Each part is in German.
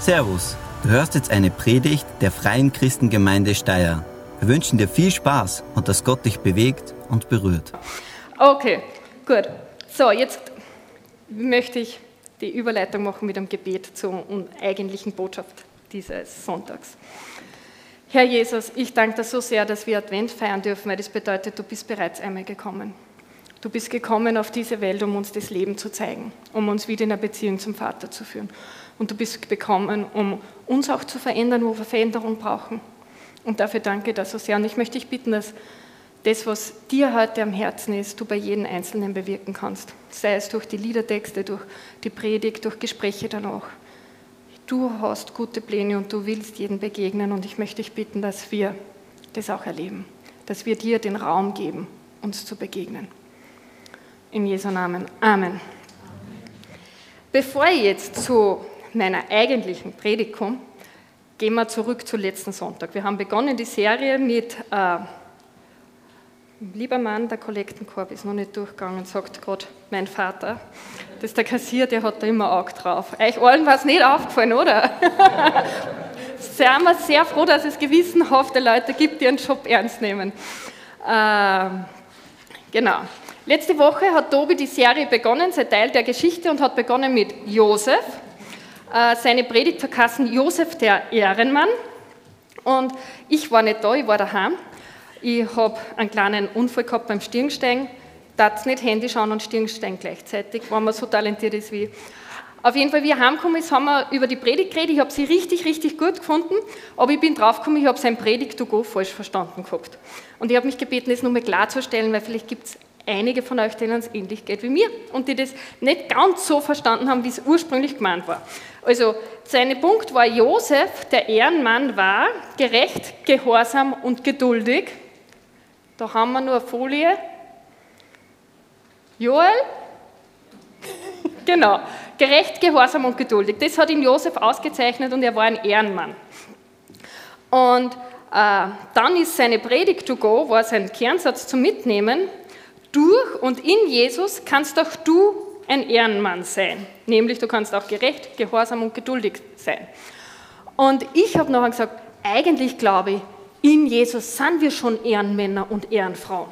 Servus, du hörst jetzt eine Predigt der Freien Christengemeinde Steyr. Wir wünschen dir viel Spaß und dass Gott dich bewegt und berührt. Okay, gut. So, jetzt möchte ich die Überleitung machen mit einem Gebet zur eigentlichen Botschaft dieses Sonntags. Herr Jesus, ich danke dir so sehr, dass wir Advent feiern dürfen, weil das bedeutet, du bist bereits einmal gekommen. Du bist gekommen auf diese Welt, um uns das Leben zu zeigen, um uns wieder in eine Beziehung zum Vater zu führen. Und du bist gekommen, um uns auch zu verändern, wo wir Veränderung brauchen. Und dafür danke dir so sehr. Und ich möchte dich bitten, dass das, was dir heute am Herzen ist, du bei jedem Einzelnen bewirken kannst. Sei es durch die Liedertexte, durch die Predigt, durch Gespräche danach. Du hast gute Pläne und du willst jedem begegnen. Und ich möchte dich bitten, dass wir das auch erleben. Dass wir dir den Raum geben, uns zu begegnen. In Jesu Namen. Amen. Bevor ich jetzt zu meiner eigentlichen Predigt komme, gehen wir zurück zu letzten Sonntag. Wir haben begonnen die Serie mit äh, Lieber Mann, der Kollektenkorb ist noch nicht durchgegangen, sagt gerade mein Vater. Das ist der Kassier, der hat da immer Auge drauf. Euch allen war es nicht aufgefallen, oder? Sind wir sehr froh, dass es gewissenhafte Leute gibt, die ihren Job ernst nehmen. Äh, genau. Letzte Woche hat Tobi die Serie begonnen, sein Teil der Geschichte, und hat begonnen mit Josef. Äh, seine Predigt verkassen Josef der Ehrenmann. Und ich war nicht da, ich war daheim. Ich habe einen kleinen Unfall gehabt beim Stirnsteigen. Darf nicht Handy schauen und Stirnsteigen gleichzeitig, wenn man so talentiert ist wie ich. Auf jeden Fall, wie er heimgekommen ist, haben wir über die Predigt geredet. Ich habe sie richtig, richtig gut gefunden, aber ich bin draufgekommen, ich habe sein Predigt to go falsch verstanden gehabt. Und ich habe mich gebeten, das nochmal klarzustellen, weil vielleicht gibt es einige von euch, denen es ähnlich geht wie mir und die das nicht ganz so verstanden haben, wie es ursprünglich gemeint war. Also, sein Punkt war, Josef, der Ehrenmann, war gerecht, gehorsam und geduldig. Da haben wir nur eine Folie. Joel? genau. Gerecht, gehorsam und geduldig. Das hat ihn Josef ausgezeichnet und er war ein Ehrenmann. Und äh, dann ist seine Predigt to go, war sein Kernsatz zum Mitnehmen, durch und in Jesus kannst auch du ein Ehrenmann sein. Nämlich du kannst auch gerecht, gehorsam und geduldig sein. Und ich habe nachher gesagt, eigentlich glaube ich, in Jesus sind wir schon Ehrenmänner und Ehrenfrauen.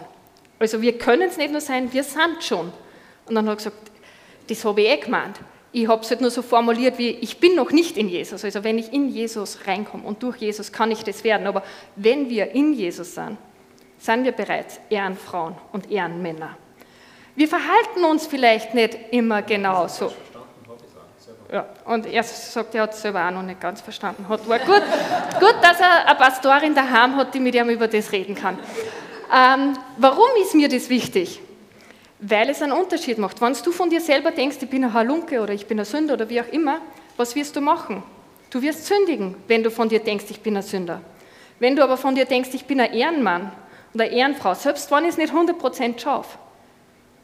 Also wir können es nicht nur sein, wir sind schon. Und dann habe ich gesagt, das habe ich eh gemeint. Ich habe es halt nur so formuliert wie, ich bin noch nicht in Jesus. Also wenn ich in Jesus reinkomme und durch Jesus kann ich das werden. Aber wenn wir in Jesus sind, sind wir bereits Ehrenfrauen und Ehrenmänner. Wir verhalten uns vielleicht nicht immer genauso. Ja, und er sagt, er hat es selber auch noch nicht ganz verstanden. Hat, war gut, gut, dass er eine Pastorin daheim hat, die mit ihm über das reden kann. Ähm, warum ist mir das wichtig? Weil es einen Unterschied macht. Wenn du von dir selber denkst, ich bin ein Halunke oder ich bin ein Sünder oder wie auch immer, was wirst du machen? Du wirst sündigen, wenn du von dir denkst, ich bin ein Sünder. Wenn du aber von dir denkst, ich bin ein Ehrenmann oder Ehrenfrau, selbst wenn ich es nicht 100% schaffe,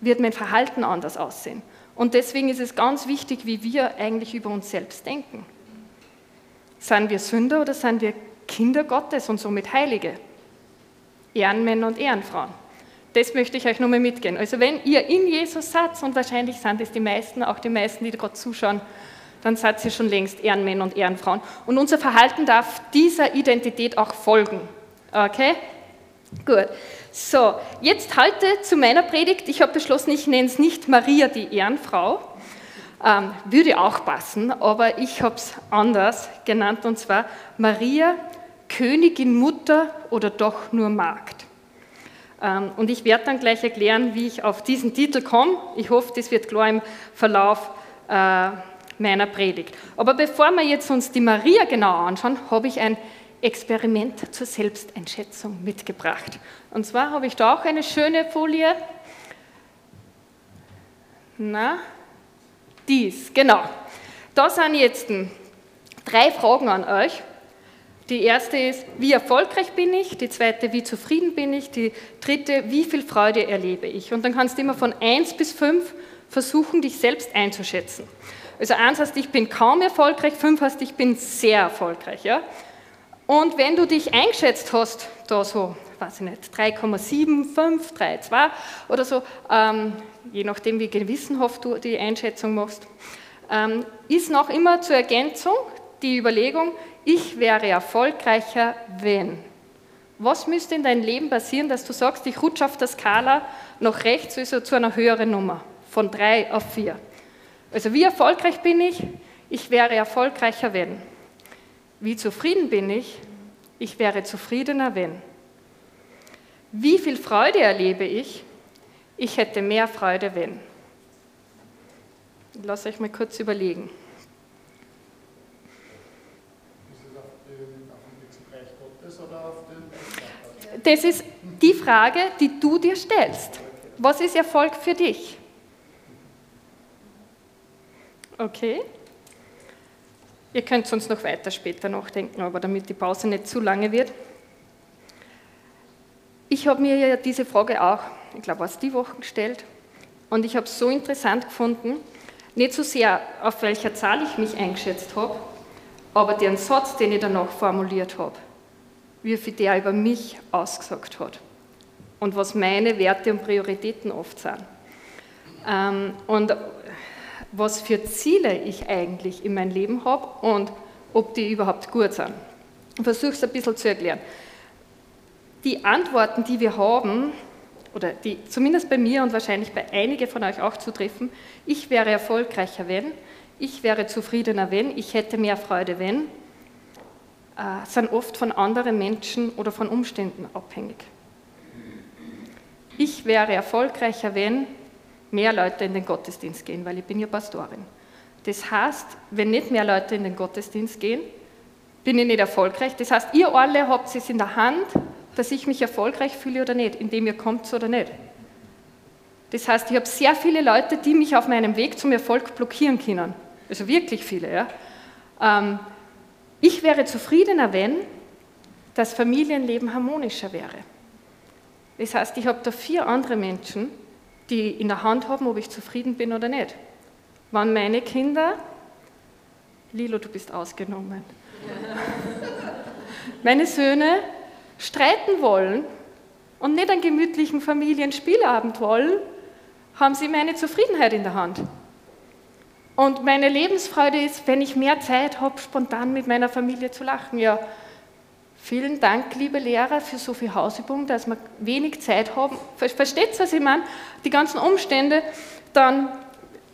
wird mein Verhalten anders aussehen. Und deswegen ist es ganz wichtig, wie wir eigentlich über uns selbst denken. Sind wir Sünder oder sind wir Kinder Gottes und somit Heilige? Ehrenmänner und Ehrenfrauen. Das möchte ich euch nochmal mitgehen. Also wenn ihr in Jesus seid, und wahrscheinlich sind es die meisten, auch die meisten, die gerade zuschauen, dann seid ihr schon längst Ehrenmänner und Ehrenfrauen. Und unser Verhalten darf dieser Identität auch folgen. Okay? Gut. So, jetzt heute zu meiner Predigt. Ich habe beschlossen, ich nenne es nicht Maria die Ehrenfrau. Ähm, würde auch passen, aber ich habe es anders genannt und zwar Maria, Königin, Mutter oder doch nur Magd. Ähm, und ich werde dann gleich erklären, wie ich auf diesen Titel komme. Ich hoffe, das wird klar im Verlauf äh, meiner Predigt. Aber bevor wir jetzt uns die Maria genau anschauen, habe ich ein Experiment zur Selbsteinschätzung mitgebracht. Und zwar habe ich da auch eine schöne Folie. Na, dies, genau. Da sind jetzt drei Fragen an euch. Die erste ist, wie erfolgreich bin ich? Die zweite, wie zufrieden bin ich? Die dritte, wie viel Freude erlebe ich? Und dann kannst du immer von 1 bis 5 versuchen, dich selbst einzuschätzen. Also 1 heißt, ich bin kaum erfolgreich, 5 heißt, ich bin sehr erfolgreich. Ja? Und wenn du dich eingeschätzt hast, da so, weiß ich nicht, 3,75, 3,2 oder so, ähm, je nachdem, wie gewissenhaft du die Einschätzung machst, ähm, ist noch immer zur Ergänzung die Überlegung, ich wäre erfolgreicher, wenn. Was müsste in deinem Leben passieren, dass du sagst, ich rutsche auf der Skala nach rechts, also zu einer höheren Nummer, von drei auf vier? Also wie erfolgreich bin ich? Ich wäre erfolgreicher, wenn. Wie zufrieden bin ich? Ich wäre zufriedener, wenn. Wie viel Freude erlebe ich? Ich hätte mehr Freude, wenn. Lass euch mal kurz überlegen. Das ist die Frage, die du dir stellst. Was ist Erfolg für dich? Okay. Ihr könnt sonst noch weiter später nachdenken, aber damit die Pause nicht zu lange wird. Ich habe mir ja diese Frage auch, ich glaube, aus die Woche gestellt und ich habe es so interessant gefunden, nicht so sehr, auf welcher Zahl ich mich eingeschätzt habe, aber den Satz, den ich danach formuliert habe, wie viel der über mich ausgesagt hat und was meine Werte und Prioritäten oft sind. Ähm, und was für Ziele ich eigentlich in meinem Leben habe und ob die überhaupt gut sind. Ich versuche es ein bisschen zu erklären. Die Antworten, die wir haben, oder die zumindest bei mir und wahrscheinlich bei einigen von euch auch zutreffen, ich wäre erfolgreicher, wenn, ich wäre zufriedener, wenn, ich hätte mehr Freude, wenn, äh, sind oft von anderen Menschen oder von Umständen abhängig. Ich wäre erfolgreicher, wenn mehr Leute in den Gottesdienst gehen, weil ich bin ja Pastorin. Das heißt, wenn nicht mehr Leute in den Gottesdienst gehen, bin ich nicht erfolgreich. Das heißt, ihr alle habt es in der Hand, dass ich mich erfolgreich fühle oder nicht, indem ihr kommt oder nicht. Das heißt, ich habe sehr viele Leute, die mich auf meinem Weg zum Erfolg blockieren können. Also wirklich viele. Ja. Ähm, ich wäre zufriedener, wenn das Familienleben harmonischer wäre. Das heißt, ich habe da vier andere Menschen, die in der Hand haben, ob ich zufrieden bin oder nicht. Wenn meine Kinder, Lilo, du bist ausgenommen, meine Söhne streiten wollen und nicht einen gemütlichen Familienspielabend wollen, haben sie meine Zufriedenheit in der Hand. Und meine Lebensfreude ist, wenn ich mehr Zeit habe, spontan mit meiner Familie zu lachen. Ja, vielen Dank, liebe Lehrer, für so viel Hausübung, dass wir wenig Zeit haben. Versteht ihr, was ich meine? Die ganzen Umstände, dann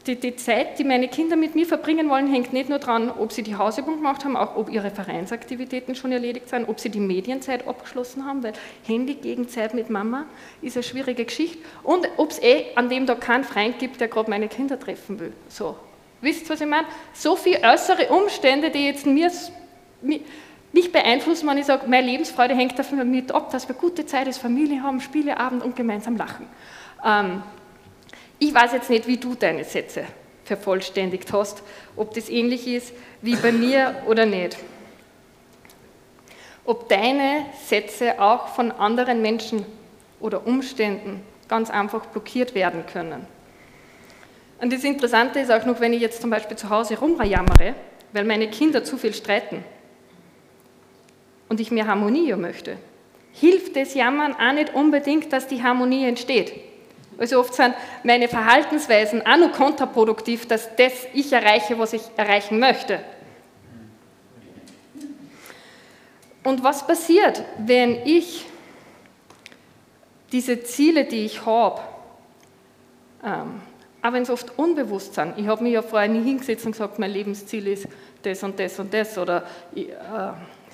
die, die, Zeit, die meine Kinder mit mir verbringen wollen, hängt nicht nur daran, ob sie die Hausübung gemacht haben, auch ob ihre Vereinsaktivitäten schon erledigt sind, ob sie die Medienzeit abgeschlossen haben, weil Handy gegen Zeit mit Mama ist eine schwierige Geschichte und ob es eh an dem Tag keinen Freund gibt, der gerade meine Kinder treffen will. So, wisst ihr, was ich meine? So viele äußere Umstände, die jetzt mir, mich beeinflussen, wenn ich sage, meine Lebensfreude hängt davon mit ab, dass wir gute Zeit als Familie haben, Spieleabend und gemeinsam lachen. Ähm, ich weiß jetzt nicht, wie du deine Sätze vervollständigt hast, ob das ähnlich ist wie bei mir oder nicht. Ob deine Sätze auch von anderen Menschen oder Umständen ganz einfach blockiert werden können. Und das Interessante ist auch noch, wenn ich jetzt zum Beispiel zu Hause rumjammere, weil meine Kinder zu viel streiten und ich mehr Harmonie möchte, hilft das Jammern auch nicht unbedingt, dass die Harmonie entsteht. Also oft sind meine Verhaltensweisen auch noch kontraproduktiv, dass das ich erreiche, was ich erreichen möchte. Und was passiert, wenn ich diese Ziele, die ich habe, ähm, auch wenn es oft unbewusst sind, ich habe mich ja vorher nie hingesetzt und gesagt, mein Lebensziel ist das und das und das oder äh,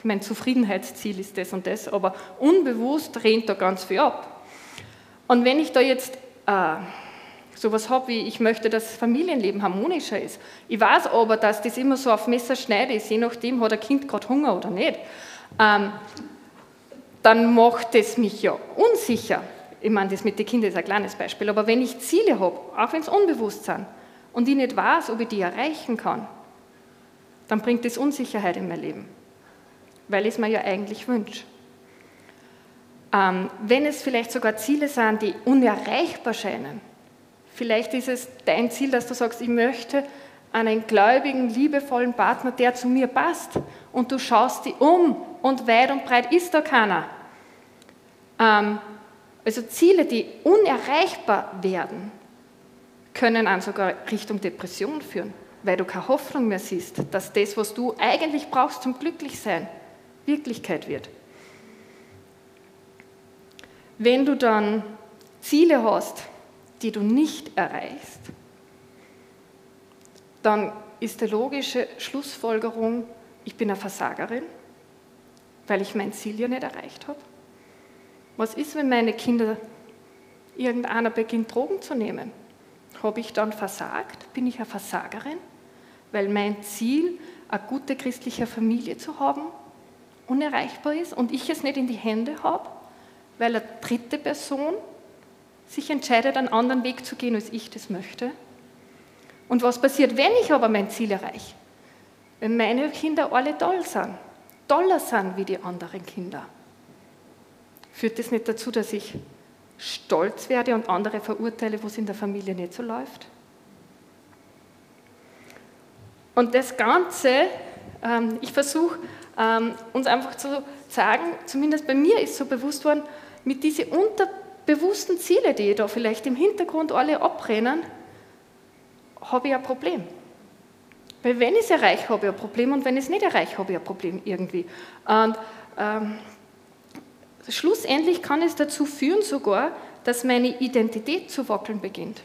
mein Zufriedenheitsziel ist das und das, aber unbewusst rennt da ganz viel ab. Und wenn ich da jetzt äh, sowas habe wie, ich möchte, dass das Familienleben harmonischer ist. Ich weiß aber, dass das immer so auf Messerschneide ist, je nachdem, hat ein Kind gerade Hunger oder nicht. Ähm, dann macht es mich ja unsicher. Ich meine, das mit den Kindern ist ein kleines Beispiel, aber wenn ich Ziele habe, auch wenn es unbewusst sind, und ich nicht weiß, ob ich die erreichen kann, dann bringt das Unsicherheit in mein Leben, weil ich es mir ja eigentlich wünsche. Ähm, wenn es vielleicht sogar Ziele sind, die unerreichbar scheinen, vielleicht ist es dein Ziel, dass du sagst, ich möchte einen gläubigen, liebevollen Partner, der zu mir passt, und du schaust dich um und weit und breit ist da keiner. Ähm, also Ziele, die unerreichbar werden, können an sogar Richtung Depression führen, weil du keine Hoffnung mehr siehst, dass das, was du eigentlich brauchst zum Glücklichsein, Wirklichkeit wird. Wenn du dann Ziele hast, die du nicht erreichst, dann ist die logische Schlussfolgerung, ich bin eine Versagerin, weil ich mein Ziel ja nicht erreicht habe. Was ist, wenn meine Kinder irgendeiner beginnt, Drogen zu nehmen? Habe ich dann versagt? Bin ich eine Versagerin? Weil mein Ziel, eine gute christliche Familie zu haben, unerreichbar ist und ich es nicht in die Hände habe, weil eine dritte Person sich entscheidet, einen anderen Weg zu gehen, als ich das möchte. Und was passiert, wenn ich aber mein Ziel erreiche? Wenn meine Kinder alle toll sind, toller sind wie die anderen Kinder, führt das nicht dazu, dass ich stolz werde und andere verurteile, wo es in der Familie nicht so läuft? Und das Ganze, ähm, ich versuche ähm, uns einfach zu sagen, zumindest bei mir ist so bewusst worden, mit diesen unterbewussten Zielen, die da vielleicht im Hintergrund alle abrennen, habe ich ein Problem. Weil wenn ich es erreiche, habe ich ein Problem und wenn ich es nicht erreiche, habe ich ein Problem irgendwie. Und ähm, schlussendlich kann es dazu führen sogar, dass meine Identität zu wackeln beginnt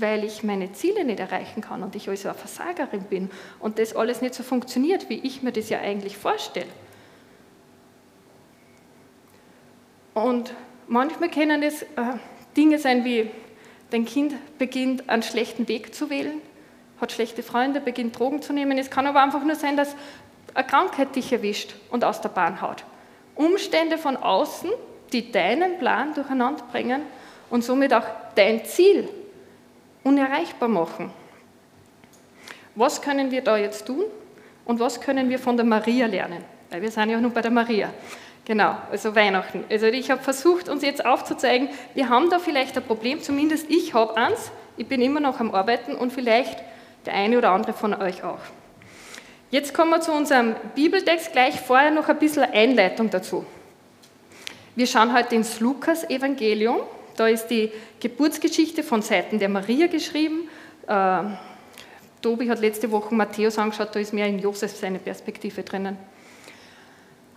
weil ich meine Ziele nicht erreichen kann und ich also eine Versagerin bin und das alles nicht so funktioniert, wie ich mir das ja eigentlich vorstelle. Und manchmal können es äh, Dinge sein wie, dein Kind beginnt einen schlechten Weg zu wählen, hat schlechte Freunde, beginnt Drogen zu nehmen. Es kann aber einfach nur sein, dass eine Krankheit dich erwischt und aus der Bahn haut. Umstände von außen, die deinen Plan durcheinander bringen und somit auch dein Ziel unerreichbar machen. Was können wir da jetzt tun und was können wir von der Maria lernen? Weil wir sind ja nur bei der Maria. Genau, also Weihnachten. Also ich habe versucht, uns jetzt aufzuzeigen, wir haben da vielleicht ein Problem, zumindest ich habe eins, ich bin immer noch am Arbeiten und vielleicht der eine oder andere von euch auch. Jetzt kommen wir zu unserem Bibeltext, gleich vorher noch ein bisschen Einleitung dazu. Wir schauen heute ins Lukas-Evangelium da ist die Geburtsgeschichte von Seiten der Maria geschrieben. Äh, Tobi hat letzte Woche Matthäus angeschaut, da ist mehr in Josef seine Perspektive drinnen.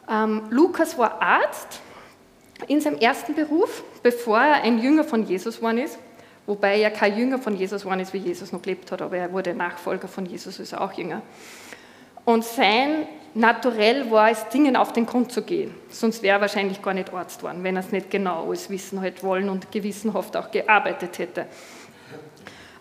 Ähm, Lukas war Arzt in seinem ersten Beruf, bevor er ein Jünger von Jesus geworden ist, wobei er kein Jünger von Jesus geworden ist, wie Jesus noch gelebt hat, aber er wurde Nachfolger von Jesus, ist auch Jünger. Und sein Naturell war es, Dingen auf den Grund zu gehen. Sonst wäre er wahrscheinlich gar nicht Arzt geworden, wenn er es nicht genau alles wissen hätte wollen und gewissenhaft auch gearbeitet hätte.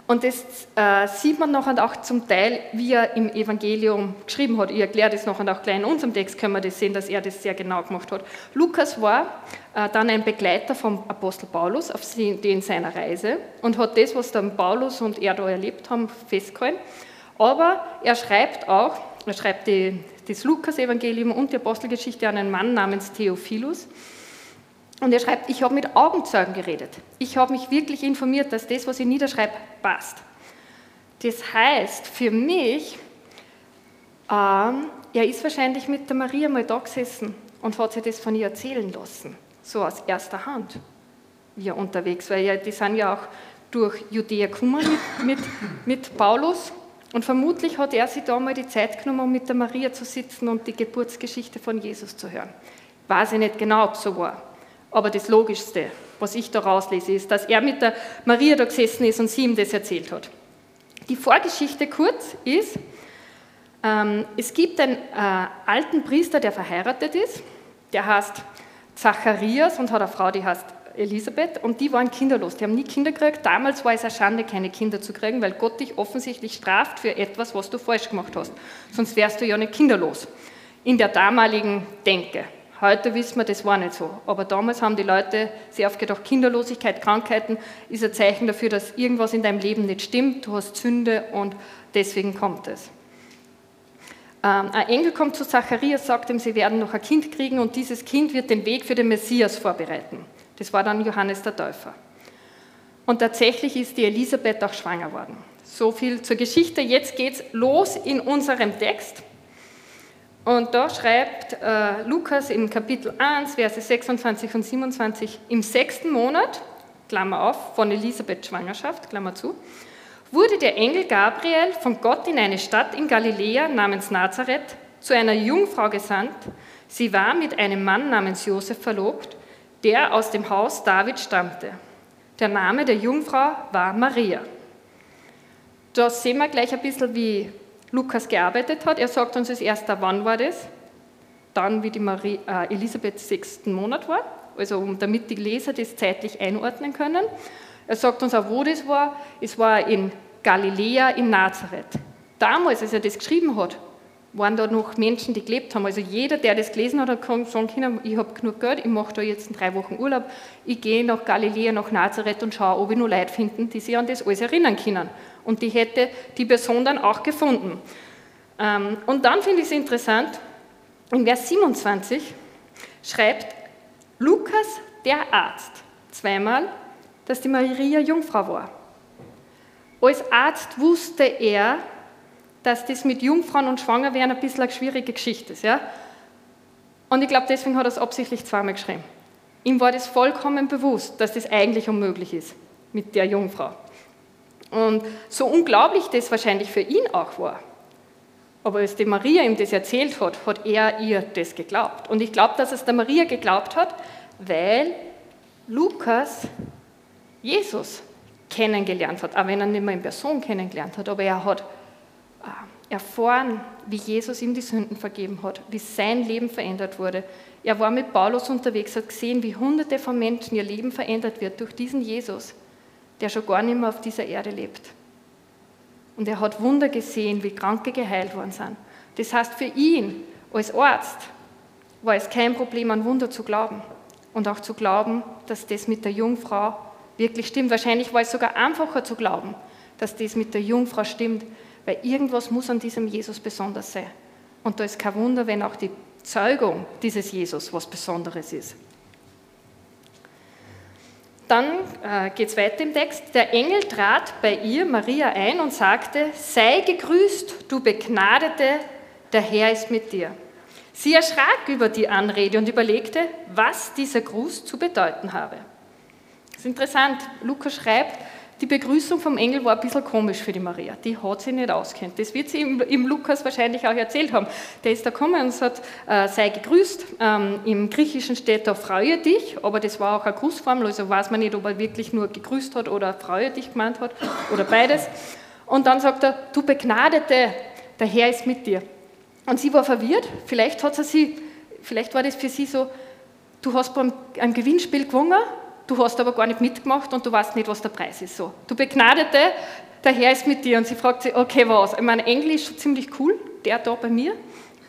Und das äh, sieht man noch und auch zum Teil, wie er im Evangelium geschrieben hat. Ich erkläre das noch und auch gleich in unserem Text können wir das sehen, dass er das sehr genau gemacht hat. Lukas war äh, dann ein Begleiter vom Apostel Paulus auf den seiner Reise und hat das, was dann Paulus und er da erlebt haben, festgehalten. Aber er schreibt auch, er schreibt die, das Lukas-Evangelium und die Apostelgeschichte an einen Mann namens Theophilus. Und er schreibt, ich habe mit Augenzeugen geredet. Ich habe mich wirklich informiert, dass das, was ich niederschreibe, passt. Das heißt für mich, ähm, er ist wahrscheinlich mit der Maria mal da gesessen und hat sich das von ihr erzählen lassen, so aus erster Hand, wie er unterwegs war. Ja, die sind ja auch durch Judäa gekommen mit, mit, mit Paulus und vermutlich hat er sich da mal die Zeit genommen, um mit der Maria zu sitzen und die Geburtsgeschichte von Jesus zu hören. Weiß ich nicht genau, ob so war. Aber das Logischste, was ich da rauslese, ist, dass er mit der Maria da gesessen ist und sie ihm das erzählt hat. Die Vorgeschichte kurz ist, ähm, es gibt einen äh, alten Priester, der verheiratet ist, der heißt Zacharias und hat eine Frau, die heißt Elisabeth, und die waren kinderlos. Die haben nie Kinder gekriegt. Damals war es eine Schande, keine Kinder zu kriegen, weil Gott dich offensichtlich straft für etwas, was du falsch gemacht hast. Sonst wärst du ja nicht kinderlos. In der damaligen Denke. Heute wissen wir, das war nicht so. Aber damals haben die Leute sehr oft gedacht, Kinderlosigkeit, Krankheiten ist ein Zeichen dafür, dass irgendwas in deinem Leben nicht stimmt. Du hast Sünde und deswegen kommt es. Ähm, ein Engel kommt zu Zacharias, sagt ihm, sie werden noch ein Kind kriegen und dieses Kind wird den Weg für den Messias vorbereiten. Das war dann Johannes der Täufer. Und tatsächlich ist die Elisabeth auch schwanger worden. So viel zur Geschichte. Jetzt geht's los in unserem Text. Und da schreibt äh, Lukas im Kapitel 1, Verse 26 und 27, im sechsten Monat, Klammer auf, von Elisabeths Schwangerschaft, Klammer zu, wurde der Engel Gabriel von Gott in eine Stadt in Galiläa namens Nazareth zu einer Jungfrau gesandt. Sie war mit einem Mann namens Josef verlobt, der aus dem Haus David stammte. Der Name der Jungfrau war Maria. Da sehen wir gleich ein bisschen, wie Lukas gearbeitet hat. Er sagt uns als erster, wann war das? Dann, wie die Marie, äh, Elisabeth sechsten Monat war, also damit die Leser das zeitlich einordnen können. Er sagt uns auch, wo das war. Es war in Galiläa, in Nazareth. Damals, als er das geschrieben hat, waren da noch Menschen, die gelebt haben. Also jeder, der das gelesen hat, kann sagen können, ich habe genug Geld, ich mache da jetzt drei Wochen Urlaub, ich gehe nach Galiläa, nach Nazareth und schaue, ob ich nur Leute finden, die sich an das alles erinnern können. Und die hätte die Person dann auch gefunden. Ähm, und dann finde ich es interessant, in Vers 27 schreibt Lukas, der Arzt, zweimal, dass die Maria Jungfrau war. Als Arzt wusste er, dass das mit Jungfrauen und Schwangerwerden ein bisschen eine schwierige Geschichte ist. Ja? Und ich glaube, deswegen hat er es absichtlich zweimal geschrieben. Ihm war das vollkommen bewusst, dass das eigentlich unmöglich ist mit der Jungfrau. Und so unglaublich das wahrscheinlich für ihn auch war, aber als die Maria ihm das erzählt hat, hat er ihr das geglaubt. Und ich glaube, dass es der Maria geglaubt hat, weil Lukas Jesus kennengelernt hat, auch wenn er nicht mehr in Person kennengelernt hat, aber er hat erfahren, wie Jesus ihm die Sünden vergeben hat, wie sein Leben verändert wurde. Er war mit Paulus unterwegs, hat gesehen, wie hunderte von Menschen ihr Leben verändert wird durch diesen Jesus, der schon gar nicht mehr auf dieser Erde lebt. Und er hat Wunder gesehen, wie Kranke geheilt worden sind. Das heißt, für ihn als Arzt war es kein Problem, an Wunder zu glauben. Und auch zu glauben, dass das mit der Jungfrau wirklich stimmt. Wahrscheinlich war es sogar einfacher zu glauben, dass das mit der Jungfrau stimmt, weil irgendwas muss an diesem Jesus besonders sein. Und da ist kein Wunder, wenn auch die Zeugung dieses Jesus was Besonderes ist. Dann äh, geht es weiter im Text. Der Engel trat bei ihr, Maria, ein und sagte, sei gegrüßt, du Begnadete, der Herr ist mit dir. Sie erschrak über die Anrede und überlegte, was dieser Gruß zu bedeuten habe. Das ist interessant. Lukas schreibt, die Begrüßung vom Engel war ein bisschen komisch für die Maria. Die hat sie nicht auskennt. Das wird sie im, im Lukas wahrscheinlich auch erzählt haben. Der ist da gekommen und sagt, äh, sei gegrüßt. Ähm, Im Griechischen steht da, freue dich, aber das war auch eine Grußformel, also weiß man nicht, ob er wirklich nur gegrüßt hat oder freue dich gemeint hat oder beides. Und dann sagt er, du Begnadete, der Herr ist mit dir. Und sie war verwirrt. Vielleicht hat sie, vielleicht war das für sie so, du hast beim einem Gewinnspiel gewonnen du hast aber gar nicht mitgemacht und du weißt nicht, was der Preis ist. So. Du Begnadete, der Herr ist mit dir und sie fragt sich, okay, was? Ich meine, Englisch ist ziemlich cool, der da bei mir.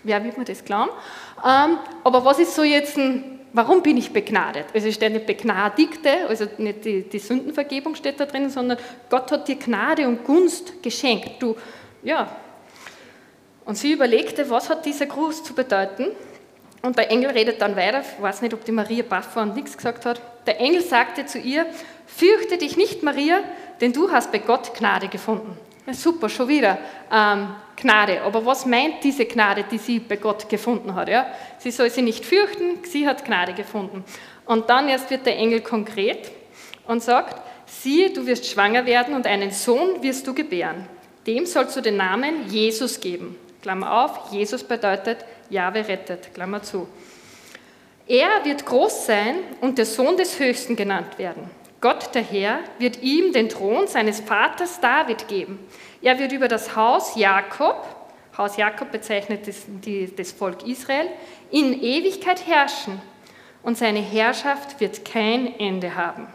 Wer wird mir das glauben? Ähm, aber was ist so jetzt ein, warum bin ich begnadet? Also steht nicht Begnadigte, also nicht die, die Sündenvergebung steht da drin, sondern Gott hat dir Gnade und Gunst geschenkt. Du, ja. Und sie überlegte, was hat dieser Gruß zu bedeuten? Und der Engel redet dann weiter, ich weiß nicht, ob die Maria baff war und nichts gesagt hat. Der Engel sagte zu ihr, fürchte dich nicht, Maria, denn du hast bei Gott Gnade gefunden. Ja, super, schon wieder ähm, Gnade. Aber was meint diese Gnade, die sie bei Gott gefunden hat? Ja? Sie soll sie nicht fürchten, sie hat Gnade gefunden. Und dann erst wird der Engel konkret und sagt, siehe, du wirst schwanger werden und einen Sohn wirst du gebären. Dem sollst du den Namen Jesus geben. Klammer auf, Jesus bedeutet Jahwe rettet, Klammer zu. Er wird groß sein und der Sohn des Höchsten genannt werden. Gott, der Herr, wird ihm den Thron seines Vaters David geben. Er wird über das Haus Jakob, Haus Jakob bezeichnet das, die, das Volk Israel, in Ewigkeit herrschen und seine Herrschaft wird kein Ende haben.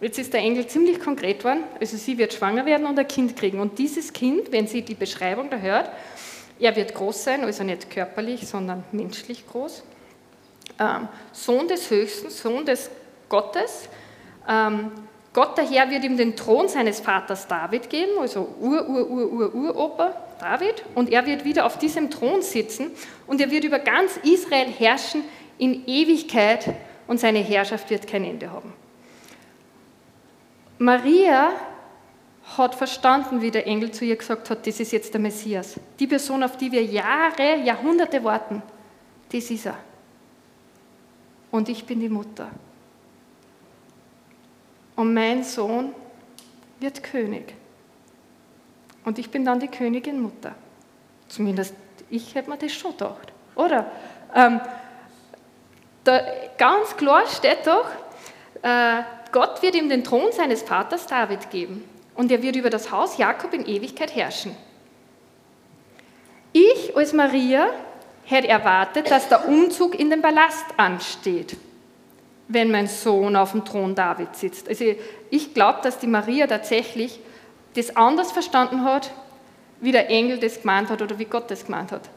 Jetzt ist der Engel ziemlich konkret worden, also sie wird schwanger werden und ein Kind kriegen. Und dieses Kind, wenn sie die Beschreibung da hört, er wird groß sein, also nicht körperlich, sondern menschlich groß. Ähm, Sohn des Höchsten, Sohn des Gottes. Ähm, Gott der Herr wird ihm den Thron seines Vaters David geben, also Ur, Ur, Ur, Ur, Uropa David. Und er wird wieder auf diesem Thron sitzen und er wird über ganz Israel herrschen in Ewigkeit und seine Herrschaft wird kein Ende haben. Maria hat verstanden, wie der Engel zu ihr gesagt hat, das ist jetzt der Messias. Die Person, auf die wir Jahre, Jahrhunderte warten, das ist er. Und ich bin die Mutter. Und mein Sohn wird König. und ich bin dann die Königin Mutter. Zumindest ich hätte mir das schon gedacht, oder? Ähm, da, ganz klar steht doch, äh, Gott wird ihm den Thron seines Vaters David geben und er wird über das Haus Jakob in Ewigkeit herrschen. Ich als Maria hätte erwartet, dass der Umzug in den Palast ansteht, wenn mein Sohn auf dem Thron David sitzt. Also ich glaube, dass die Maria tatsächlich das anders verstanden hat, wie der Engel das gemeint hat oder wie Gott das gemeint hat.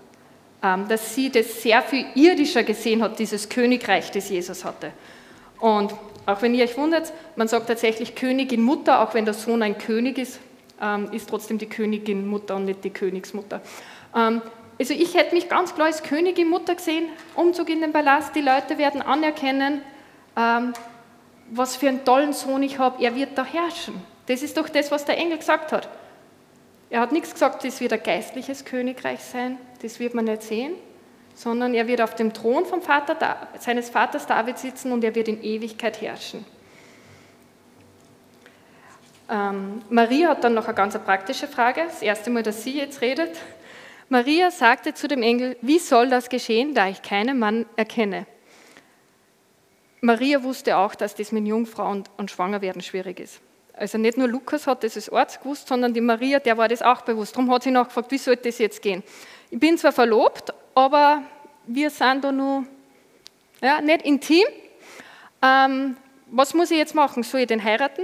Ähm, dass sie das sehr viel irdischer gesehen hat, dieses Königreich, das Jesus hatte. Und auch wenn ihr euch wundert, man sagt tatsächlich Königin Mutter, auch wenn der Sohn ein König ist, ähm, ist trotzdem die Königin Mutter und nicht die Königsmutter. Ähm, also ich hätte mich ganz klar als Königin Mutter gesehen, Umzug in den Palast, die Leute werden anerkennen, was für einen tollen Sohn ich habe, er wird da herrschen. Das ist doch das, was der Engel gesagt hat. Er hat nichts gesagt, das wird ein geistliches Königreich sein, das wird man nicht sehen, sondern er wird auf dem Thron vom Vater, seines Vaters David sitzen und er wird in Ewigkeit herrschen. Ähm, Maria hat dann noch eine ganz praktische Frage, das erste Mal, dass sie jetzt redet. Maria sagte zu dem Engel, wie soll das geschehen, da ich keinen Mann erkenne? Maria wusste auch, dass das mit Jungfrau und, und Schwangerwerden schwierig ist. Also nicht nur Lukas hat das als Arzt gewusst, sondern die Maria, der war das auch bewusst. Darum hat sie nachgefragt, wie soll das jetzt gehen? Ich bin zwar verlobt, aber wir sind da nur ja, nicht intim. Ähm, was muss ich jetzt machen? Soll ich den heiraten?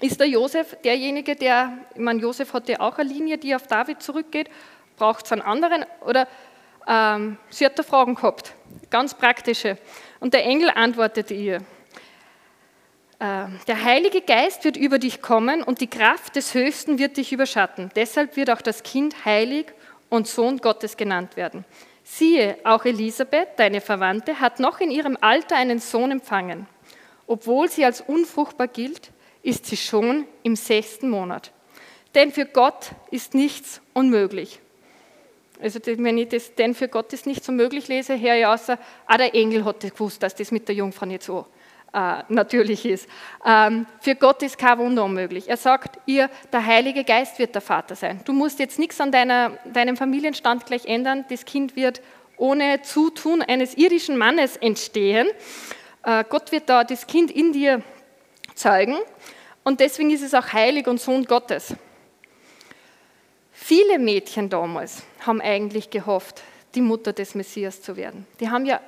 Ist der Josef derjenige, der, ich meine, Josef hat ja auch eine Linie, die auf David zurückgeht. Braucht es einen anderen? Oder ähm, sie hat da Fragen gehabt, ganz praktische. Und der Engel antwortete ihr. Ähm, der Heilige Geist wird über dich kommen und die Kraft des Höchsten wird dich überschatten. Deshalb wird auch das Kind heilig und Sohn Gottes genannt werden. Siehe, auch Elisabeth, deine Verwandte, hat noch in ihrem Alter einen Sohn empfangen. Obwohl sie als unfruchtbar gilt, ist sie schon im sechsten Monat. Denn für Gott ist nichts unmöglich. Also wenn ich das denn für Gott ist nichts unmöglich lese, höre ich außer, ah, der Engel hat gewusst, dass das mit der Jungfrau nicht so äh, natürlich ist. Ähm, für Gott ist kein Wunder unmöglich. Er sagt ihr, der Heilige Geist wird der Vater sein. Du musst jetzt nichts an deiner, deinem Familienstand gleich ändern. Das Kind wird ohne Zutun eines irdischen Mannes entstehen. Äh, Gott wird da das Kind in dir zeugen und deswegen ist es auch heilig und Sohn Gottes. Viele Mädchen damals haben eigentlich gehofft, die Mutter des Messias zu werden. Die haben ja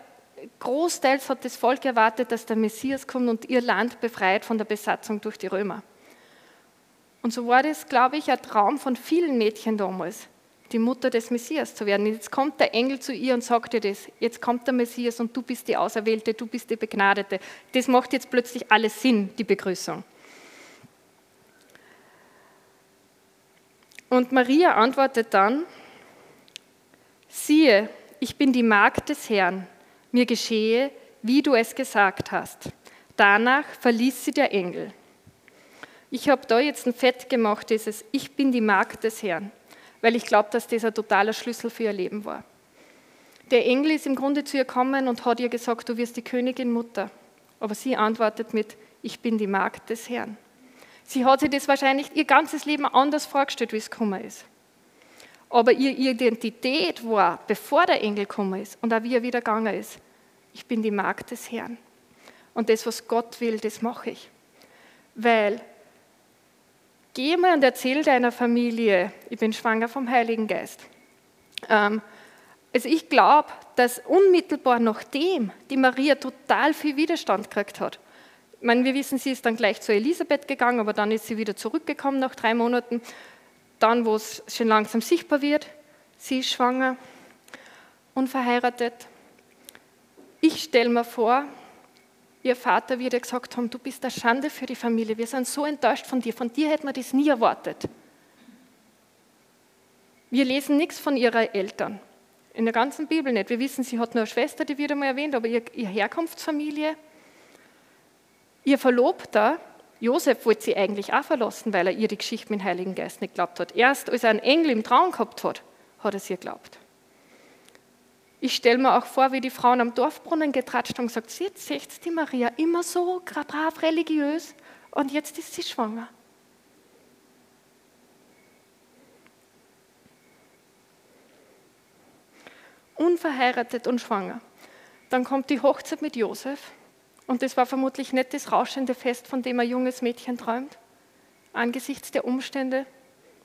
großteils hat das Volk erwartet, dass der Messias kommt und ihr Land befreit von der Besatzung durch die Römer. Und so war das, glaube ich, ein Traum von vielen Mädchen damals, die Mutter des Messias zu werden. Jetzt kommt der Engel zu ihr und sagt ihr das. Jetzt kommt der Messias und du bist die Auserwählte, du bist die Begnadete. Das macht jetzt plötzlich alles Sinn, die Begrüßung. Und Maria antwortet dann, siehe, ich bin die Magd des Herrn mir geschehe, wie du es gesagt hast. Danach verließ sie der Engel. Ich habe da jetzt ein Fett gemacht, dieses Ich bin die Magd des Herrn, weil ich glaube, dass das ein totaler Schlüssel für ihr Leben war. Der Engel ist im Grunde zu ihr gekommen und hat ihr gesagt, du wirst die Königin Mutter. Aber sie antwortet mit, ich bin die Magd des Herrn. Sie hat sich das wahrscheinlich ihr ganzes Leben anders vorgestellt, wie es gekommen ist. Aber ihre Identität war, bevor der Engel gekommen ist und auch wie er wieder gegangen ist, ich bin die Magd des Herrn. Und das, was Gott will, das mache ich. Weil, geh mal und erzähl deiner Familie, ich bin schwanger vom Heiligen Geist. Ähm, also ich glaube, dass unmittelbar nachdem die Maria total viel Widerstand gekriegt hat. Ich meine, wir wissen, sie ist dann gleich zu Elisabeth gegangen, aber dann ist sie wieder zurückgekommen nach drei Monaten dann, wo es schon langsam sichtbar wird, sie ist schwanger, unverheiratet. Ich stelle mir vor, ihr Vater wird ihr gesagt haben, du bist eine Schande für die Familie, wir sind so enttäuscht von dir, von dir hätten wir das nie erwartet. Wir lesen nichts von ihrer Eltern, in der ganzen Bibel nicht. Wir wissen, sie hat nur eine Schwester, die wird einmal erwähnt, aber ihre Herkunftsfamilie, ihr Verlobter Josef wollte sie eigentlich auch verlassen, weil er ihre Geschichte mit dem Heiligen Geist nicht glaubt hat. Erst als er einen Engel im Traum gehabt hat, hat er sie geglaubt. Ich stelle mir auch vor, wie die Frauen am Dorfbrunnen getratscht haben und gesagt, jetzt seht die Maria immer so brav religiös und jetzt ist sie schwanger. Unverheiratet und schwanger. Dann kommt die Hochzeit mit Josef und das war vermutlich nicht das rauschende Fest, von dem ein junges Mädchen träumt, angesichts der Umstände,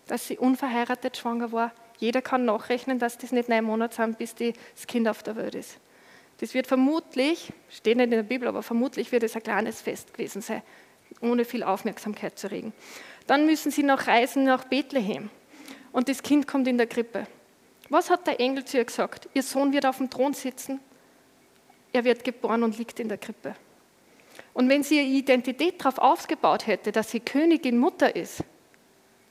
dass sie unverheiratet schwanger war. Jeder kann nachrechnen, dass das nicht neun Monate sind, bis das Kind auf der Welt ist. Das wird vermutlich, steht nicht in der Bibel, aber vermutlich wird es ein kleines Fest gewesen sein, ohne viel Aufmerksamkeit zu regen. Dann müssen sie noch reisen nach Bethlehem und das Kind kommt in der Krippe. Was hat der Engel zu ihr gesagt? Ihr Sohn wird auf dem Thron sitzen, er wird geboren und liegt in der Krippe. Und wenn sie ihre Identität darauf aufgebaut hätte, dass sie Königin Mutter ist,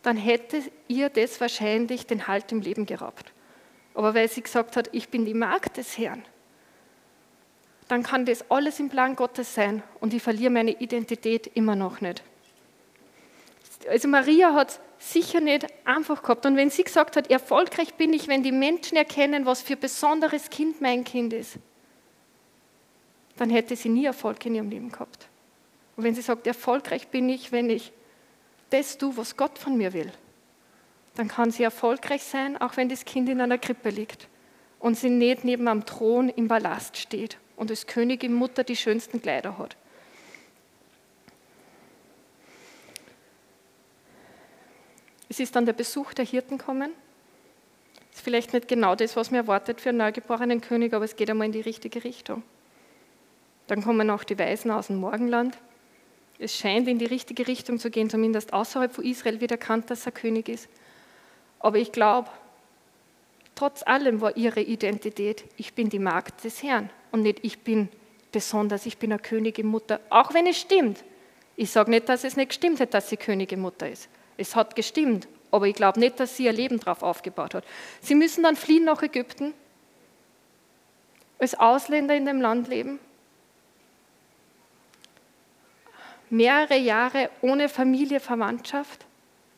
dann hätte ihr das wahrscheinlich den Halt im Leben geraubt. Aber weil sie gesagt hat, ich bin die Magd des Herrn, dann kann das alles im Plan Gottes sein und ich verliere meine Identität immer noch nicht. Also Maria hat es sicher nicht einfach gehabt. Und wenn sie gesagt hat, erfolgreich bin ich, wenn die Menschen erkennen, was für ein besonderes Kind mein Kind ist, dann hätte sie nie Erfolg in ihrem Leben gehabt. Und wenn sie sagt, erfolgreich bin ich, wenn ich das tue, was Gott von mir will, dann kann sie erfolgreich sein, auch wenn das Kind in einer Krippe liegt und sie nicht neben am Thron im Ballast steht und als Königin Mutter die schönsten Kleider hat. Es ist dann der Besuch der Hirten kommen. Das ist vielleicht nicht genau das, was mir erwartet für einen neugeborenen König, aber es geht einmal in die richtige Richtung. Dann kommen auch die Weisen aus dem Morgenland. Es scheint in die richtige Richtung zu gehen, zumindest außerhalb von Israel wird erkannt, dass er König ist. Aber ich glaube, trotz allem war ihre Identität, ich bin die Magd des Herrn und nicht ich bin besonders, ich bin eine Königin Mutter, auch wenn es stimmt. Ich sage nicht, dass es nicht gestimmt hat, dass sie Königin Mutter ist. Es hat gestimmt, aber ich glaube nicht, dass sie ihr Leben darauf aufgebaut hat. Sie müssen dann fliehen nach Ägypten, als Ausländer in dem Land leben mehrere Jahre ohne Familie, Verwandtschaft,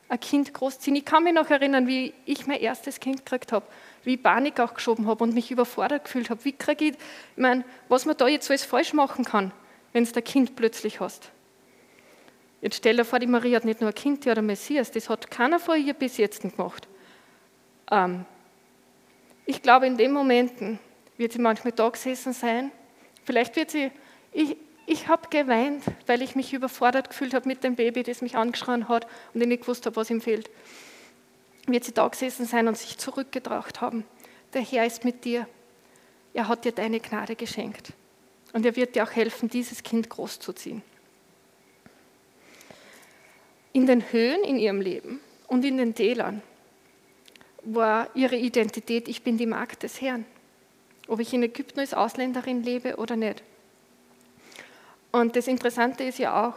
ein Kind großziehen. Ich kann mich noch erinnern, wie ich mein erstes Kind gekriegt habe, wie ich Panik auch geschoben habe und mich überfordert gefühlt habe. Wie kriege ich, ich meine, was man da jetzt alles falsch machen kann, wenn du ein Kind plötzlich hast. Jetzt stell dir vor, die Maria hat nicht nur ein Kind, die hat ein Messias. Das hat keiner vor ihr bis jetzt gemacht. Ähm, ich glaube, in den Momenten wird sie manchmal da gesessen sein. Vielleicht wird sie, ich, ich habe geweint, weil ich mich überfordert gefühlt habe mit dem Baby, das mich angeschrien hat und ich nicht gewusst habe, was ihm fehlt. Wird sie da gesessen sein und sich zurückgetracht haben. Der Herr ist mit dir. Er hat dir deine Gnade geschenkt. Und er wird dir auch helfen, dieses Kind großzuziehen. In den Höhen in ihrem Leben und in den Tälern war ihre Identität, ich bin die Magd des Herrn. Ob ich in Ägypten als Ausländerin lebe oder nicht. Und das Interessante ist ja auch,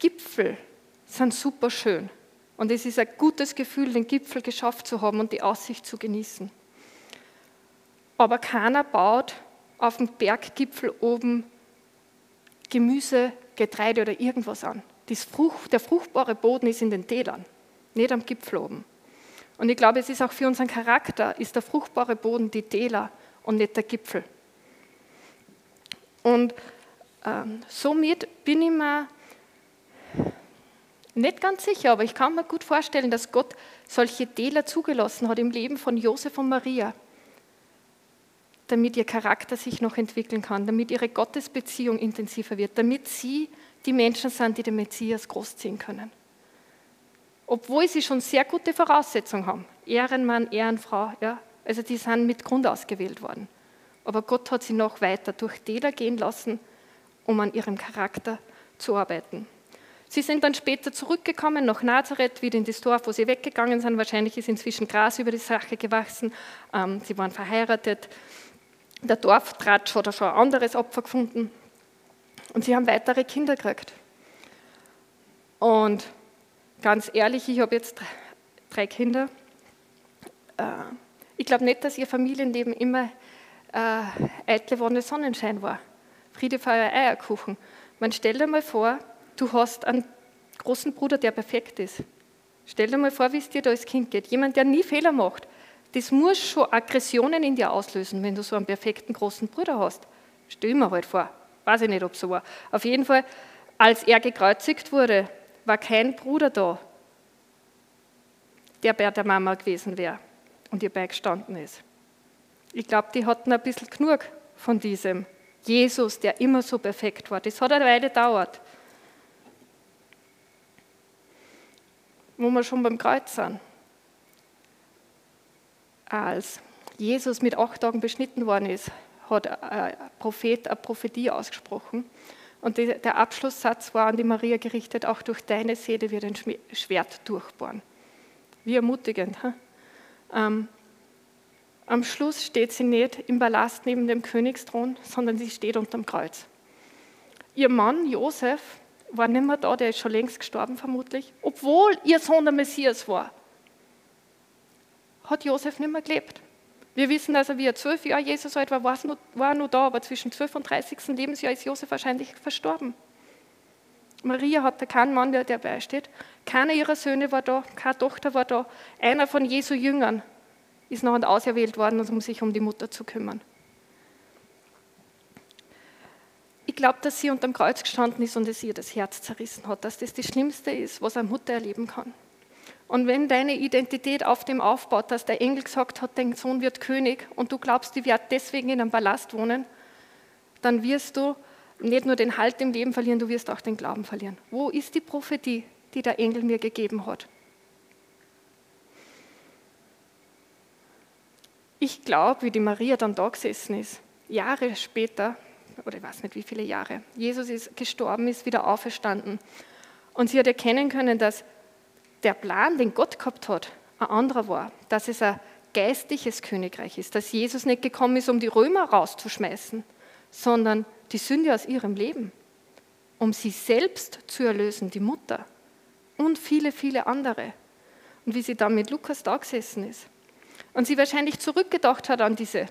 Gipfel sind super schön. Und es ist ein gutes Gefühl, den Gipfel geschafft zu haben und die Aussicht zu genießen. Aber keiner baut auf dem Berggipfel oben Gemüse, Getreide oder irgendwas an. Frucht, der fruchtbare Boden ist in den Tälern, nicht am Gipfel oben. Und ich glaube, es ist auch für unseren Charakter, ist der fruchtbare Boden die Täler und nicht der Gipfel. Und somit bin ich mir nicht ganz sicher, aber ich kann mir gut vorstellen, dass Gott solche Täler zugelassen hat im Leben von Josef und Maria, damit ihr Charakter sich noch entwickeln kann, damit ihre Gottesbeziehung intensiver wird, damit sie die Menschen sind, die den Messias großziehen können. Obwohl sie schon sehr gute Voraussetzungen haben. Ehrenmann, Ehrenfrau, ja, also die sind mit Grund ausgewählt worden. Aber Gott hat sie noch weiter durch Täler gehen lassen, um an ihrem Charakter zu arbeiten. Sie sind dann später zurückgekommen nach Nazareth, wieder in das Dorf, wo sie weggegangen sind. Wahrscheinlich ist inzwischen Gras über die Sache gewachsen. Ähm, sie waren verheiratet. Der Dorftratsch hat schon ein anderes Opfer gefunden. Und sie haben weitere Kinder gekriegt. Und ganz ehrlich, ich habe jetzt drei Kinder. Äh, ich glaube nicht, dass ihr Familienleben immer äh, eitle Wonne Sonnenschein war. Friede, Feuer, Eierkuchen. Man stell dir mal vor, du hast einen großen Bruder, der perfekt ist. Stell dir mal vor, wie es dir da als Kind geht. Jemand, der nie Fehler macht. Das muss schon Aggressionen in dir auslösen, wenn du so einen perfekten großen Bruder hast. Stell mir halt vor. Weiß ich nicht, ob so war. Auf jeden Fall, als er gekreuzigt wurde, war kein Bruder da, der bei der Mama gewesen wäre und ihr beigestanden ist. Ich glaube, die hatten ein bisschen genug von diesem Jesus, der immer so perfekt war. Das hat eine Weile gedauert. Wo wir schon beim Kreuz sind. Als Jesus mit acht Tagen beschnitten worden ist, hat ein Prophet eine Prophetie ausgesprochen. Und der Abschlusssatz war an die Maria gerichtet, auch durch deine Seele wird ein Schwert durchbohren. Wie ermutigend. Ähm, am Schluss steht sie nicht im Palast neben dem Königsthron, sondern sie steht unterm Kreuz. Ihr Mann Josef war nicht mehr da, der ist schon längst gestorben vermutlich, obwohl ihr Sohn der Messias war. Hat Josef nicht mehr gelebt. Wir wissen also, wie er zwölf Jahre Jesus alt war, war er nur da, aber zwischen 12 und 30. Lebensjahr ist Josef wahrscheinlich verstorben. Maria hatte keinen Mann, der dabei steht. Keiner ihrer Söhne war da, keine Tochter war da. Einer von Jesu Jüngern ist noch auserwählt worden, um sich um die Mutter zu kümmern. Ich glaube, dass sie unter dem Kreuz gestanden ist und es ihr das Herz zerrissen hat, dass das das Schlimmste ist, was eine Mutter erleben kann. Und wenn deine Identität auf dem aufbaut, dass der Engel gesagt hat, dein Sohn wird König und du glaubst, die wird deswegen in einem Palast wohnen, dann wirst du nicht nur den Halt im Leben verlieren, du wirst auch den Glauben verlieren. Wo ist die Prophetie, die der Engel mir gegeben hat? Ich glaube, wie die Maria dann da gesessen ist, Jahre später, oder ich weiß nicht wie viele Jahre, Jesus ist gestorben, ist wieder auferstanden. Und sie hat erkennen können, dass der Plan, den Gott gehabt hat, ein anderer war, dass es ein geistliches Königreich ist, dass Jesus nicht gekommen ist, um die Römer rauszuschmeißen, sondern die Sünde aus ihrem Leben, um sie selbst zu erlösen, die Mutter. Und viele, viele andere. Und wie sie dann mit Lukas da gesessen ist und sie wahrscheinlich zurückgedacht hat an diese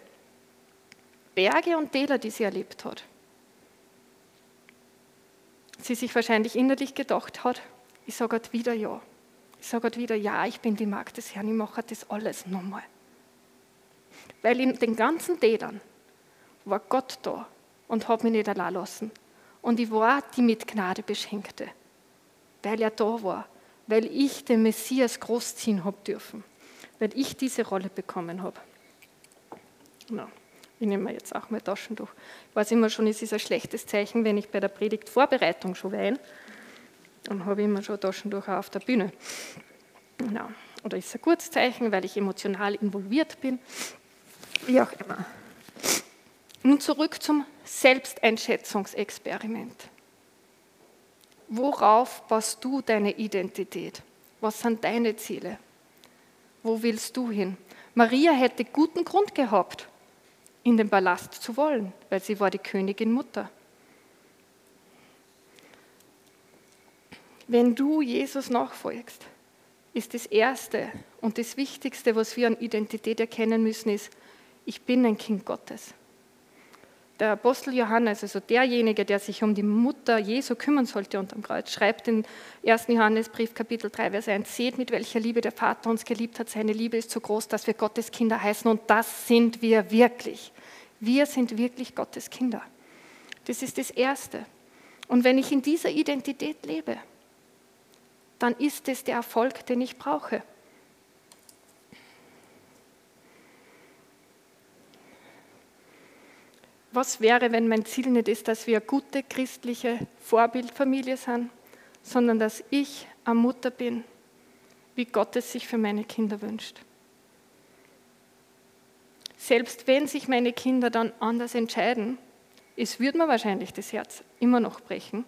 Berge und Täler, die sie erlebt hat. Sie sich wahrscheinlich innerlich gedacht hat, ich sage Gott wieder ja. Ich sage Gott wieder, ja, ich bin die Magd des Herrn, ich mache das alles nochmal. Weil in den ganzen Tälern war Gott da und hat mich nicht allein lassen. Und ich war die mit Gnade beschenkte, weil er da war, weil ich den Messias großziehen habe dürfen weil ich diese Rolle bekommen habe. Na, ich nehme mir jetzt auch mein Taschentuch. Ich weiß immer schon, es ist ein schlechtes Zeichen, wenn ich bei der Predigtvorbereitung schon weine. Dann habe ich immer schon Taschentuch auf der Bühne. Na, oder ist es ein gutes Zeichen, weil ich emotional involviert bin. Wie auch immer. Nun zurück zum Selbsteinschätzungsexperiment. Worauf baust du deine Identität? Was sind deine Ziele? Wo willst du hin? Maria hätte guten Grund gehabt, in den Palast zu wollen, weil sie war die Königin Mutter. Wenn du Jesus nachfolgst, ist das Erste und das Wichtigste, was wir an Identität erkennen müssen, ist, ich bin ein Kind Gottes der Apostel Johannes, also derjenige, der sich um die Mutter Jesu kümmern sollte unterm Kreuz, schreibt in 1. Johannesbrief Kapitel 3, Vers 1, seht, mit welcher Liebe der Vater uns geliebt hat. Seine Liebe ist so groß, dass wir Gottes Kinder heißen und das sind wir wirklich. Wir sind wirklich Gottes Kinder. Das ist das Erste. Und wenn ich in dieser Identität lebe, dann ist es der Erfolg, den ich brauche. Was wäre, wenn mein Ziel nicht ist, dass wir eine gute christliche Vorbildfamilie sind, sondern dass ich eine Mutter bin, wie Gott es sich für meine Kinder wünscht. Selbst wenn sich meine Kinder dann anders entscheiden, es würde mir wahrscheinlich das Herz immer noch brechen,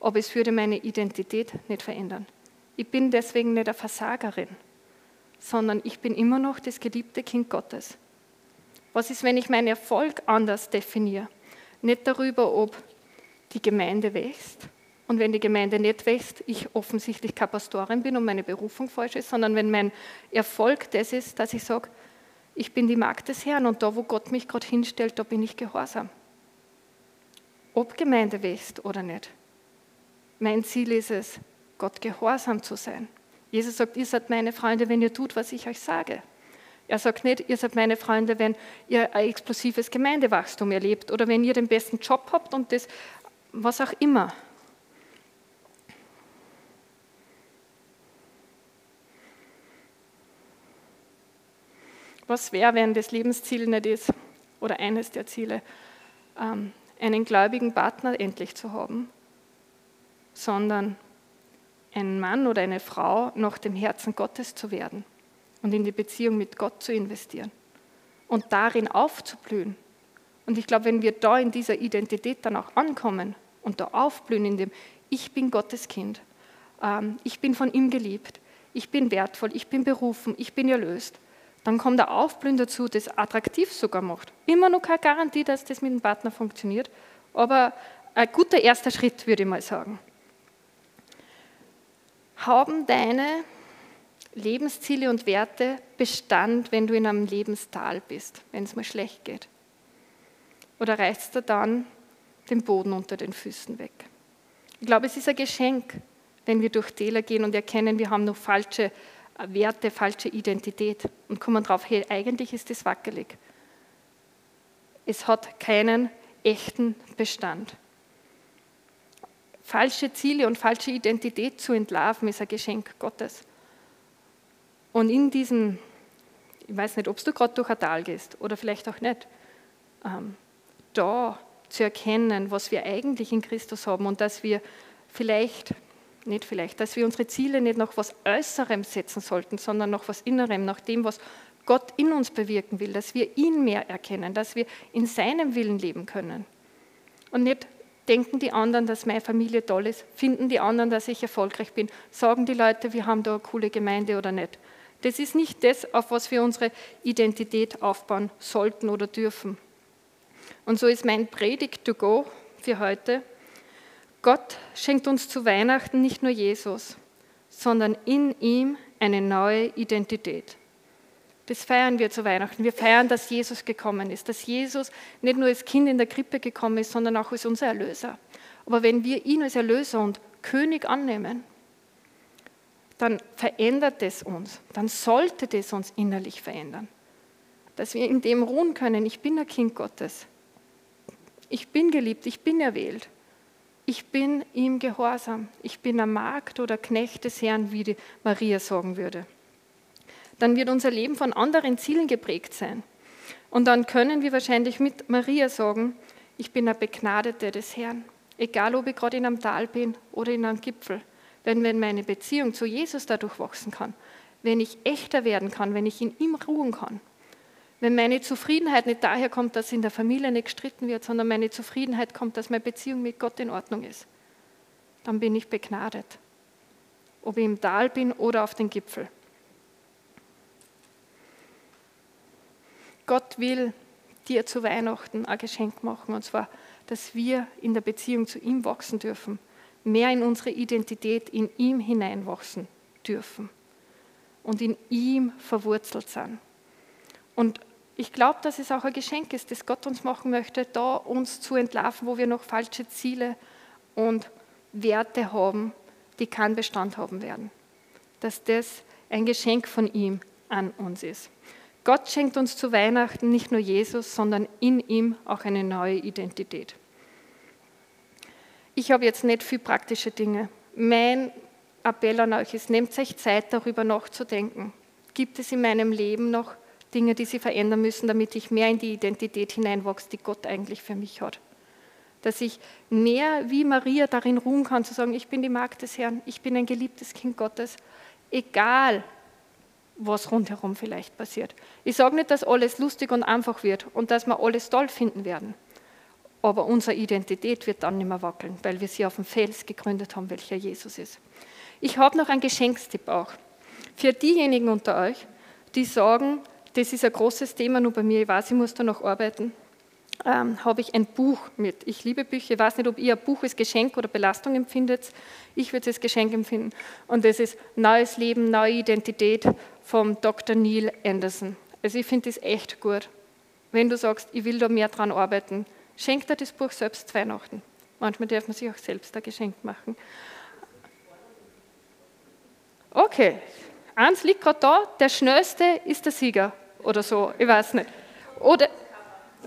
aber es würde meine Identität nicht verändern. Ich bin deswegen nicht eine Versagerin, sondern ich bin immer noch das geliebte Kind Gottes. Was ist, wenn ich meinen Erfolg anders definiere? Nicht darüber, ob die Gemeinde wächst und wenn die Gemeinde nicht wächst, ich offensichtlich keine Pastorin bin und meine Berufung falsch ist, sondern wenn mein Erfolg das ist, dass ich sage, ich bin die Magd des Herrn und da, wo Gott mich gerade hinstellt, da bin ich gehorsam. Ob Gemeinde wächst oder nicht. Mein Ziel ist es, Gott gehorsam zu sein. Jesus sagt, ihr seid meine Freunde, wenn ihr tut, was ich euch sage. Er sagt nicht, ihr seid meine Freunde, wenn ihr ein explosives Gemeindewachstum erlebt oder wenn ihr den besten Job habt und das, was auch immer. was wäre, wenn das Lebensziel nicht ist, oder eines der Ziele, ähm, einen gläubigen Partner endlich zu haben, sondern ein Mann oder eine Frau nach dem Herzen Gottes zu werden und in die Beziehung mit Gott zu investieren und darin aufzublühen. Und ich glaube, wenn wir da in dieser Identität dann auch ankommen und da aufblühen, in dem Ich bin Gottes Kind, ähm, ich bin von ihm geliebt, ich bin wertvoll, ich bin berufen, ich bin erlöst, dann kommt der Aufblühen dazu, das attraktiv sogar macht. Immer noch keine Garantie, dass das mit dem Partner funktioniert, aber ein guter erster Schritt, würde ich mal sagen. Haben deine Lebensziele und Werte Bestand, wenn du in einem Lebenstal bist, wenn es mal schlecht geht? Oder reißt dir dann den Boden unter den Füßen weg? Ich glaube, es ist ein Geschenk, wenn wir durch Täler gehen und erkennen, wir haben noch falsche Werte, falsche Identität und kommen drauf, hey, eigentlich ist das wackelig. Es hat keinen echten Bestand. Falsche Ziele und falsche Identität zu entlarven, ist ein Geschenk Gottes. Und in diesem, ich weiß nicht, ob du gerade durch ein Tal gehst oder vielleicht auch nicht, ähm, da zu erkennen, was wir eigentlich in Christus haben und dass wir vielleicht nicht vielleicht, dass wir unsere Ziele nicht nach was Äußerem setzen sollten, sondern nach was Innerem, nach dem, was Gott in uns bewirken will, dass wir ihn mehr erkennen, dass wir in seinem Willen leben können. Und nicht denken die anderen, dass meine Familie toll ist, finden die anderen, dass ich erfolgreich bin, sagen die Leute, wir haben da eine coole Gemeinde oder nicht. Das ist nicht das, auf was wir unsere Identität aufbauen sollten oder dürfen. Und so ist mein Predigt to go für heute. Gott schenkt uns zu Weihnachten nicht nur Jesus, sondern in ihm eine neue Identität. Das feiern wir zu Weihnachten. Wir feiern, dass Jesus gekommen ist, dass Jesus nicht nur als Kind in der Krippe gekommen ist, sondern auch als unser Erlöser. Aber wenn wir ihn als Erlöser und König annehmen, dann verändert es uns, dann sollte das uns innerlich verändern. Dass wir in dem ruhen können, ich bin ein Kind Gottes, ich bin geliebt, ich bin erwählt ich bin ihm gehorsam. Ich bin ein Magd oder Knecht des Herrn, wie die Maria sagen würde. Dann wird unser Leben von anderen Zielen geprägt sein. Und dann können wir wahrscheinlich mit Maria sagen, ich bin eine Begnadete des Herrn. Egal, ob ich gerade in einem Tal bin oder in einem Gipfel. Denn wenn meine Beziehung zu Jesus dadurch wachsen kann, wenn ich echter werden kann, wenn ich in ihm ruhen kann, wenn meine Zufriedenheit nicht daher kommt, dass in der Familie nicht gestritten wird, sondern meine Zufriedenheit kommt, dass meine Beziehung mit Gott in Ordnung ist, dann bin ich begnadet. Ob ich im Tal bin oder auf dem Gipfel. Gott will dir zu Weihnachten ein Geschenk machen, und zwar, dass wir in der Beziehung zu ihm wachsen dürfen, mehr in unsere Identität in ihm hineinwachsen dürfen und in ihm verwurzelt sind. Und ich glaube, dass es auch ein Geschenk ist, das Gott uns machen möchte, da uns zu entlarven, wo wir noch falsche Ziele und Werte haben, die keinen Bestand haben werden. Dass das ein Geschenk von ihm an uns ist. Gott schenkt uns zu Weihnachten nicht nur Jesus, sondern in ihm auch eine neue Identität. Ich habe jetzt nicht viel praktische Dinge. Mein Appell an euch ist, nehmt euch Zeit, darüber nachzudenken. Gibt es in meinem Leben noch Dinge, die sie verändern müssen, damit ich mehr in die Identität hineinwachse, die Gott eigentlich für mich hat. Dass ich mehr wie Maria darin ruhen kann, zu sagen, ich bin die Magd des Herrn, ich bin ein geliebtes Kind Gottes, egal was rundherum vielleicht passiert. Ich sage nicht, dass alles lustig und einfach wird und dass wir alles toll finden werden. Aber unsere Identität wird dann nicht mehr wackeln, weil wir sie auf dem Fels gegründet haben, welcher Jesus ist. Ich habe noch einen Geschenkstipp auch. Für diejenigen unter euch, die sagen, das ist ein großes Thema nur bei mir. Ich weiß, ich muss da noch arbeiten. Ähm, habe ich ein Buch mit. Ich liebe Bücher. Ich weiß nicht, ob ihr ein Buch als Geschenk oder Belastung empfindet. Ich würde es als Geschenk empfinden. Und das ist Neues Leben, neue Identität vom Dr. Neil Anderson. Also ich finde das echt gut. Wenn du sagst, ich will da mehr dran arbeiten, schenk dir das Buch selbst Weihnachten. Manchmal darf man sich auch selbst ein Geschenk machen. Okay, eins liegt gerade da, der Schnellste ist der Sieger oder so, ich weiß nicht. Oder,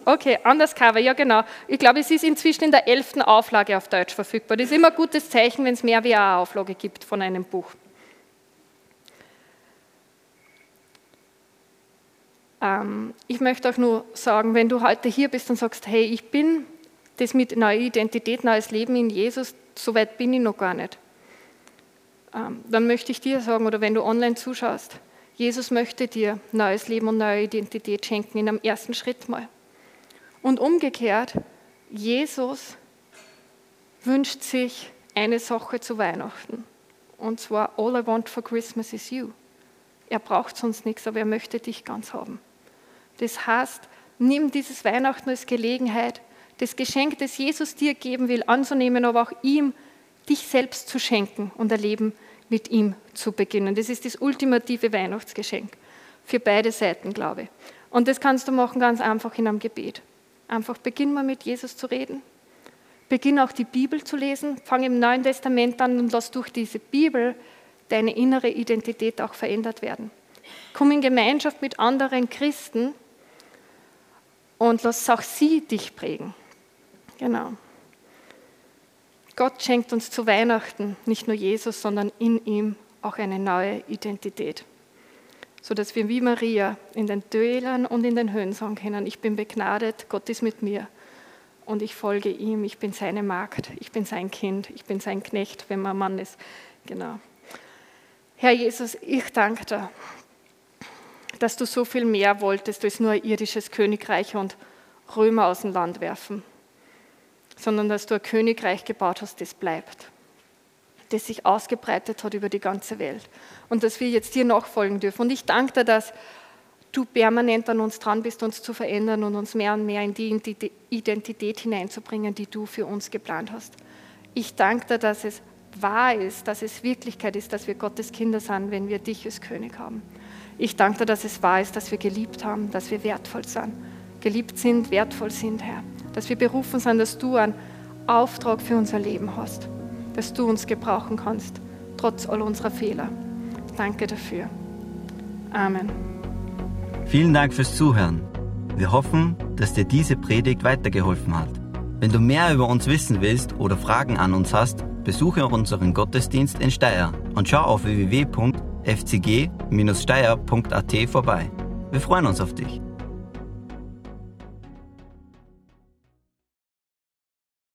okay, anders Cover, ja genau. Ich glaube, es ist inzwischen in der elften Auflage auf Deutsch verfügbar. Das ist immer ein gutes Zeichen, wenn es mehr wie eine Auflage gibt von einem Buch. Ich möchte auch nur sagen, wenn du heute hier bist und sagst, hey, ich bin das mit neuer Identität, neues Leben in Jesus, so weit bin ich noch gar nicht. Ähm, dann möchte ich dir sagen, oder wenn du online zuschaust, Jesus möchte dir neues Leben und neue Identität schenken in einem ersten Schritt mal. Und umgekehrt, Jesus wünscht sich eine Sache zu Weihnachten. Und zwar, all I want for Christmas is you. Er braucht sonst nichts, aber er möchte dich ganz haben. Das heißt, nimm dieses Weihnachten als Gelegenheit, das Geschenk, das Jesus dir geben will, anzunehmen, aber auch ihm dich selbst zu schenken und ein Leben mit ihm zu beginnen. Das ist das ultimative Weihnachtsgeschenk für beide Seiten, glaube ich. Und das kannst du machen ganz einfach in einem Gebet. Einfach beginn mal mit Jesus zu reden. Beginn auch die Bibel zu lesen. Fang im Neuen Testament an und lass durch diese Bibel deine innere Identität auch verändert werden. Komm in Gemeinschaft mit anderen Christen und lass auch sie dich prägen. Genau. Gott schenkt uns zu Weihnachten nicht nur Jesus, sondern in ihm auch eine neue Identität. Sodass wir wie Maria in den Tälern und in den Höhen sagen können, ich bin begnadet, Gott ist mit mir und ich folge ihm, ich bin seine Magd, ich bin sein Kind, ich bin sein Knecht, wenn man Mann ist. Genau. Herr Jesus, ich danke dir, dass du so viel mehr wolltest als nur ein irdisches Königreich und Römer aus dem Land werfen sondern dass du ein Königreich gebaut hast, das bleibt, das sich ausgebreitet hat über die ganze Welt und dass wir jetzt dir nachfolgen dürfen. Und ich danke dir, dass du permanent an uns dran bist, uns zu verändern und uns mehr und mehr in die Identität hineinzubringen, die du für uns geplant hast. Ich danke dir, dass es wahr ist, dass es Wirklichkeit ist, dass wir Gottes Kinder sind, wenn wir dich als König haben. Ich danke dir, dass es wahr ist, dass wir geliebt haben, dass wir wertvoll sind, geliebt sind, wertvoll sind, Herr dass wir berufen sind, dass du einen Auftrag für unser Leben hast, dass du uns gebrauchen kannst, trotz all unserer Fehler. Danke dafür. Amen. Vielen Dank fürs Zuhören. Wir hoffen, dass dir diese Predigt weitergeholfen hat. Wenn du mehr über uns wissen willst oder Fragen an uns hast, besuche unseren Gottesdienst in Steyr und schau auf www.fcg-steyr.at vorbei. Wir freuen uns auf dich.